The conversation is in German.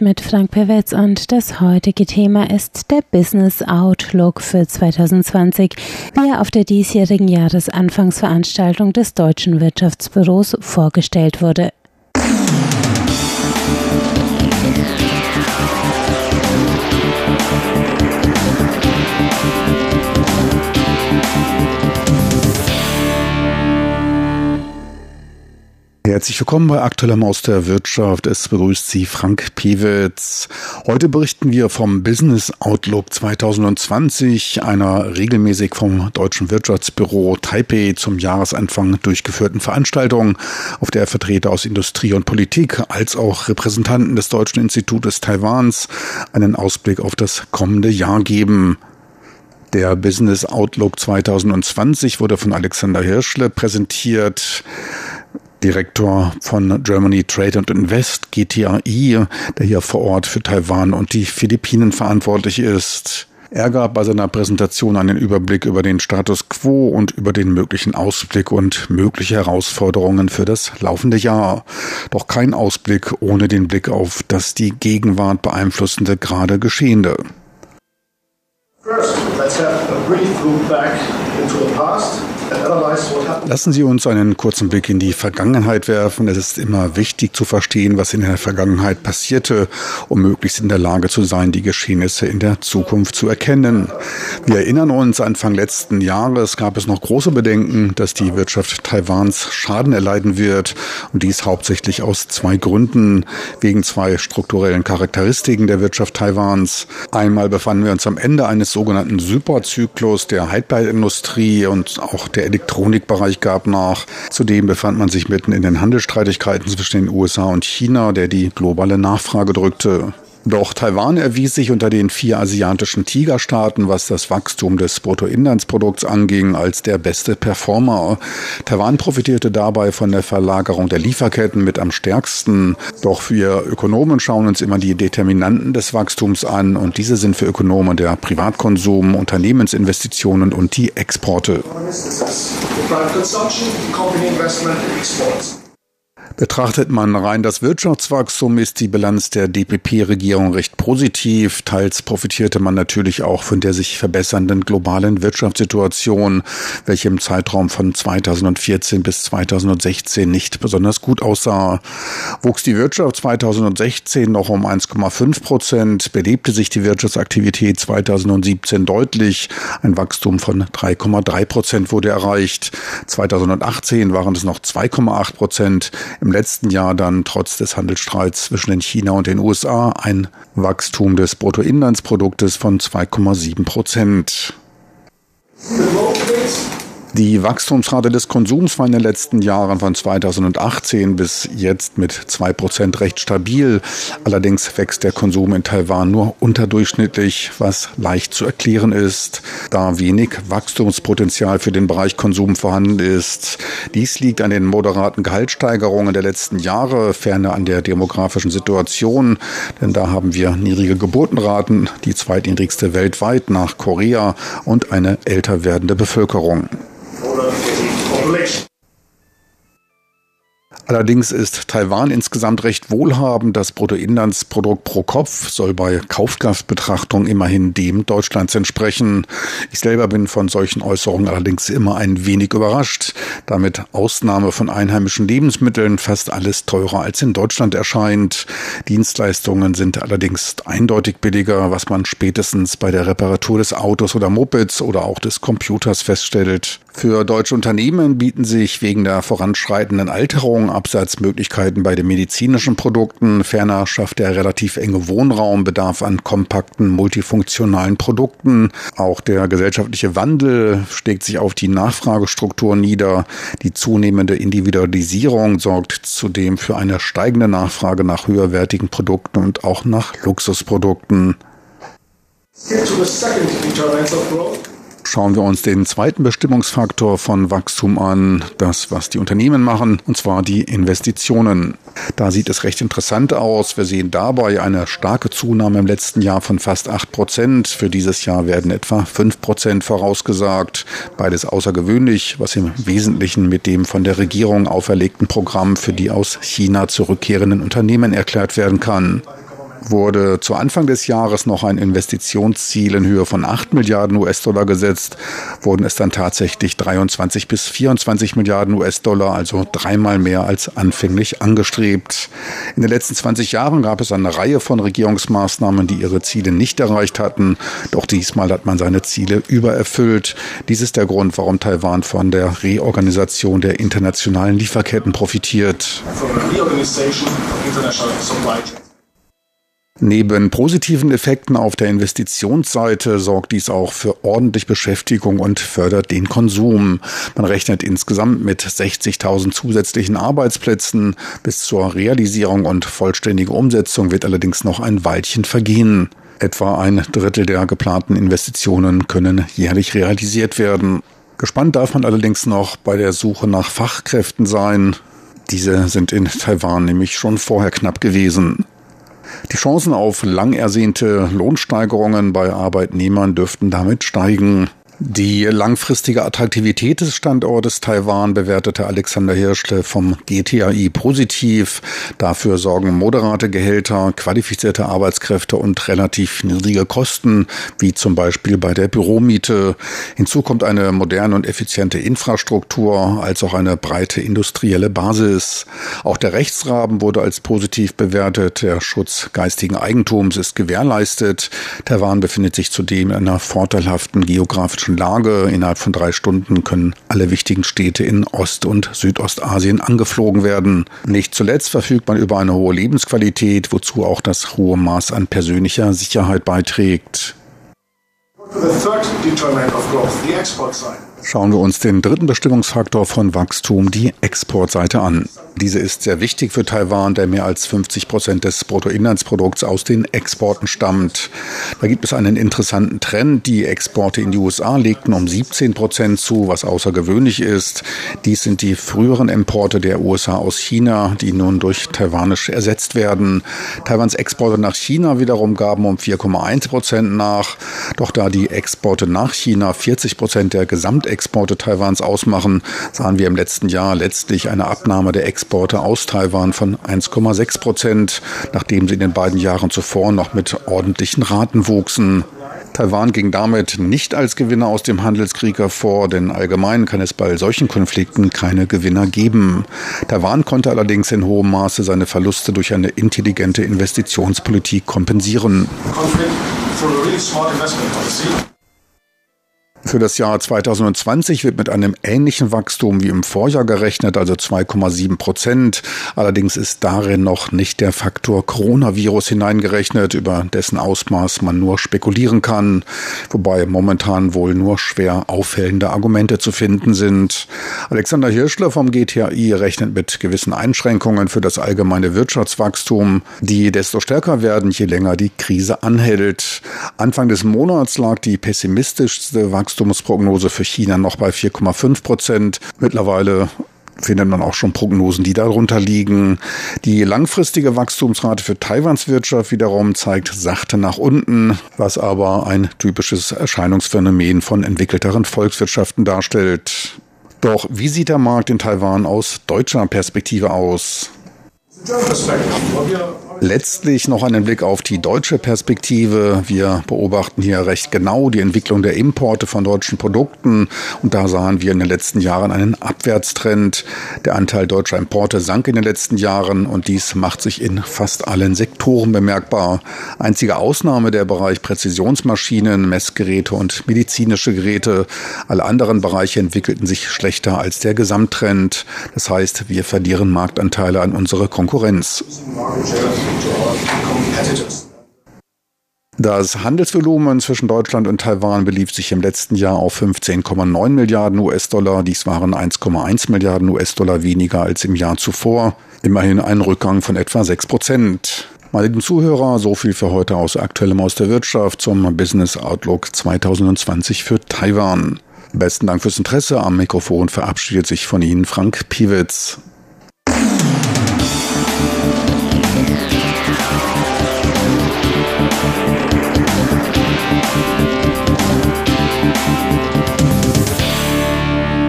mit Frank Pewetz und das heutige Thema ist der Business Outlook für 2020, wie er auf der diesjährigen Jahresanfangsveranstaltung des Deutschen Wirtschaftsbüros vorgestellt wurde. Herzlich willkommen bei Aktuellem aus der Wirtschaft. Es begrüßt Sie Frank Pewitz. Heute berichten wir vom Business Outlook 2020, einer regelmäßig vom Deutschen Wirtschaftsbüro Taipei zum Jahresanfang durchgeführten Veranstaltung, auf der Vertreter aus Industrie und Politik als auch Repräsentanten des Deutschen Institutes Taiwans einen Ausblick auf das kommende Jahr geben. Der Business Outlook 2020 wurde von Alexander Hirschle präsentiert. Direktor von Germany Trade and Invest, GTAI, der hier vor Ort für Taiwan und die Philippinen verantwortlich ist. Er gab bei seiner Präsentation einen Überblick über den Status quo und über den möglichen Ausblick und mögliche Herausforderungen für das laufende Jahr. Doch kein Ausblick ohne den Blick auf das die Gegenwart beeinflussende gerade Geschehende. First, let's have a brief look back into the past Lassen Sie uns einen kurzen Blick in die Vergangenheit werfen. Es ist immer wichtig zu verstehen, was in der Vergangenheit passierte, um möglichst in der Lage zu sein, die Geschehnisse in der Zukunft zu erkennen. Wir erinnern uns, Anfang letzten Jahres gab es noch große Bedenken, dass die Wirtschaft Taiwans Schaden erleiden wird. Und dies hauptsächlich aus zwei Gründen. Wegen zwei strukturellen Charakteristiken der Wirtschaft Taiwans. Einmal befanden wir uns am Ende eines sogenannten Superzyklus der Halbleiterindustrie und auch der Elektronikbereich gab nach. Zudem befand man sich mitten in den Handelsstreitigkeiten zwischen den USA und China, der die globale Nachfrage drückte. Doch Taiwan erwies sich unter den vier asiatischen Tigerstaaten, was das Wachstum des Bruttoinlandsprodukts anging, als der beste Performer. Taiwan profitierte dabei von der Verlagerung der Lieferketten mit am stärksten. Doch wir Ökonomen schauen uns immer die Determinanten des Wachstums an und diese sind für Ökonomen der Privatkonsum, Unternehmensinvestitionen und die Exporte. Betrachtet man rein das Wirtschaftswachstum, ist die Bilanz der DPP-Regierung recht positiv. Teils profitierte man natürlich auch von der sich verbessernden globalen Wirtschaftssituation, welche im Zeitraum von 2014 bis 2016 nicht besonders gut aussah. Wuchs die Wirtschaft 2016 noch um 1,5 Prozent, belebte sich die Wirtschaftsaktivität 2017 deutlich. Ein Wachstum von 3,3 Prozent wurde erreicht. 2018 waren es noch 2,8 Prozent im letzten Jahr dann trotz des Handelsstreits zwischen den China und den USA ein Wachstum des Bruttoinlandsproduktes von 2,7 Prozent. Die Wachstumsrate des Konsums war in den letzten Jahren von 2018 bis jetzt mit zwei Prozent recht stabil. Allerdings wächst der Konsum in Taiwan nur unterdurchschnittlich, was leicht zu erklären ist, da wenig Wachstumspotenzial für den Bereich Konsum vorhanden ist. Dies liegt an den moderaten Gehaltssteigerungen der letzten Jahre, ferner an der demografischen Situation, denn da haben wir niedrige Geburtenraten, die zweitniedrigste weltweit nach Korea und eine älter werdende Bevölkerung. Allerdings ist Taiwan insgesamt recht wohlhabend. Das Bruttoinlandsprodukt pro Kopf soll bei Kaufkraftbetrachtung immerhin dem Deutschlands entsprechen. Ich selber bin von solchen Äußerungen allerdings immer ein wenig überrascht, da mit Ausnahme von einheimischen Lebensmitteln fast alles teurer als in Deutschland erscheint. Dienstleistungen sind allerdings eindeutig billiger, was man spätestens bei der Reparatur des Autos oder Mopeds oder auch des Computers feststellt. Für deutsche Unternehmen bieten sich wegen der voranschreitenden Alterung Absatzmöglichkeiten bei den medizinischen Produkten. Ferner schafft der relativ enge Wohnraum Bedarf an kompakten, multifunktionalen Produkten. Auch der gesellschaftliche Wandel schlägt sich auf die Nachfragestruktur nieder. Die zunehmende Individualisierung sorgt zudem für eine steigende Nachfrage nach höherwertigen Produkten und auch nach Luxusprodukten. Get to the second schauen wir uns den zweiten Bestimmungsfaktor von Wachstum an, das, was die Unternehmen machen, und zwar die Investitionen. Da sieht es recht interessant aus. Wir sehen dabei eine starke Zunahme im letzten Jahr von fast acht Prozent. Für dieses Jahr werden etwa fünf Prozent vorausgesagt. Beides außergewöhnlich, was im Wesentlichen mit dem von der Regierung auferlegten Programm für die aus China zurückkehrenden Unternehmen erklärt werden kann. Wurde zu Anfang des Jahres noch ein Investitionsziel in Höhe von 8 Milliarden US-Dollar gesetzt, wurden es dann tatsächlich 23 bis 24 Milliarden US-Dollar, also dreimal mehr als anfänglich angestrebt. In den letzten 20 Jahren gab es eine Reihe von Regierungsmaßnahmen, die ihre Ziele nicht erreicht hatten, doch diesmal hat man seine Ziele übererfüllt. Dies ist der Grund, warum Taiwan von der Reorganisation der internationalen Lieferketten profitiert. Neben positiven Effekten auf der Investitionsseite sorgt dies auch für ordentlich Beschäftigung und fördert den Konsum. Man rechnet insgesamt mit 60.000 zusätzlichen Arbeitsplätzen. Bis zur Realisierung und vollständigen Umsetzung wird allerdings noch ein Weilchen vergehen. Etwa ein Drittel der geplanten Investitionen können jährlich realisiert werden. Gespannt darf man allerdings noch bei der Suche nach Fachkräften sein. Diese sind in Taiwan nämlich schon vorher knapp gewesen. Die Chancen auf lang ersehnte Lohnsteigerungen bei Arbeitnehmern dürften damit steigen. Die langfristige Attraktivität des Standortes Taiwan bewertete Alexander Hirschle vom GTAI positiv. Dafür sorgen moderate Gehälter, qualifizierte Arbeitskräfte und relativ niedrige Kosten, wie zum Beispiel bei der Büromiete. Hinzu kommt eine moderne und effiziente Infrastruktur als auch eine breite industrielle Basis. Auch der Rechtsrahmen wurde als positiv bewertet. Der Schutz geistigen Eigentums ist gewährleistet. Taiwan befindet sich zudem in einer vorteilhaften geografischen geografischen Lage. Innerhalb von drei Stunden können alle wichtigen Städte in Ost- und Südostasien angeflogen werden. Nicht zuletzt verfügt man über eine hohe Lebensqualität, wozu auch das hohe Maß an persönlicher Sicherheit beiträgt. Schauen wir uns den dritten Bestimmungsfaktor von Wachstum, die Exportseite an. Diese ist sehr wichtig für Taiwan, der mehr als 50 Prozent des Bruttoinlandsprodukts aus den Exporten stammt. Da gibt es einen interessanten Trend. Die Exporte in die USA legten um 17 Prozent zu, was außergewöhnlich ist. Dies sind die früheren Importe der USA aus China, die nun durch taiwanisch ersetzt werden. Taiwans Exporte nach China wiederum gaben um 4,1 Prozent nach. Doch da die Exporte nach China 40 Prozent der Gesamtexporte Exporte Taiwans ausmachen, sahen wir im letzten Jahr letztlich eine Abnahme der Exporte aus Taiwan von 1,6 Prozent, nachdem sie in den beiden Jahren zuvor noch mit ordentlichen Raten wuchsen. Taiwan ging damit nicht als Gewinner aus dem Handelskrieg hervor, denn allgemein kann es bei solchen Konflikten keine Gewinner geben. Taiwan konnte allerdings in hohem Maße seine Verluste durch eine intelligente Investitionspolitik kompensieren. Für das Jahr 2020 wird mit einem ähnlichen Wachstum wie im Vorjahr gerechnet, also 2,7 Prozent. Allerdings ist darin noch nicht der Faktor Coronavirus hineingerechnet, über dessen Ausmaß man nur spekulieren kann, wobei momentan wohl nur schwer auffällende Argumente zu finden sind. Alexander Hirschler vom GTI rechnet mit gewissen Einschränkungen für das allgemeine Wirtschaftswachstum, die desto stärker werden, je länger die Krise anhält. Anfang des Monats lag die pessimistischste Wachstum Wachstumsprognose für China noch bei 4,5 Prozent. Mittlerweile findet man auch schon Prognosen, die darunter liegen. Die langfristige Wachstumsrate für Taiwans Wirtschaft wiederum zeigt sachte nach unten, was aber ein typisches Erscheinungsphänomen von entwickelteren Volkswirtschaften darstellt. Doch wie sieht der Markt in Taiwan aus deutscher Perspektive aus? Letztlich noch einen Blick auf die deutsche Perspektive. Wir beobachten hier recht genau die Entwicklung der Importe von deutschen Produkten und da sahen wir in den letzten Jahren einen Abwärtstrend. Der Anteil deutscher Importe sank in den letzten Jahren und dies macht sich in fast allen Sektoren bemerkbar. Einzige Ausnahme der Bereich Präzisionsmaschinen, Messgeräte und medizinische Geräte. Alle anderen Bereiche entwickelten sich schlechter als der Gesamttrend. Das heißt, wir verlieren Marktanteile an unsere Konkurrenz. Das Handelsvolumen zwischen Deutschland und Taiwan belief sich im letzten Jahr auf 15,9 Milliarden US-Dollar. Dies waren 1,1 Milliarden US-Dollar weniger als im Jahr zuvor. Immerhin ein Rückgang von etwa 6 Prozent. Meine lieben Zuhörer, so viel für heute aus Aktuellem aus der Wirtschaft zum Business Outlook 2020 für Taiwan. Besten Dank fürs Interesse. Am Mikrofon verabschiedet sich von Ihnen Frank Piewitz.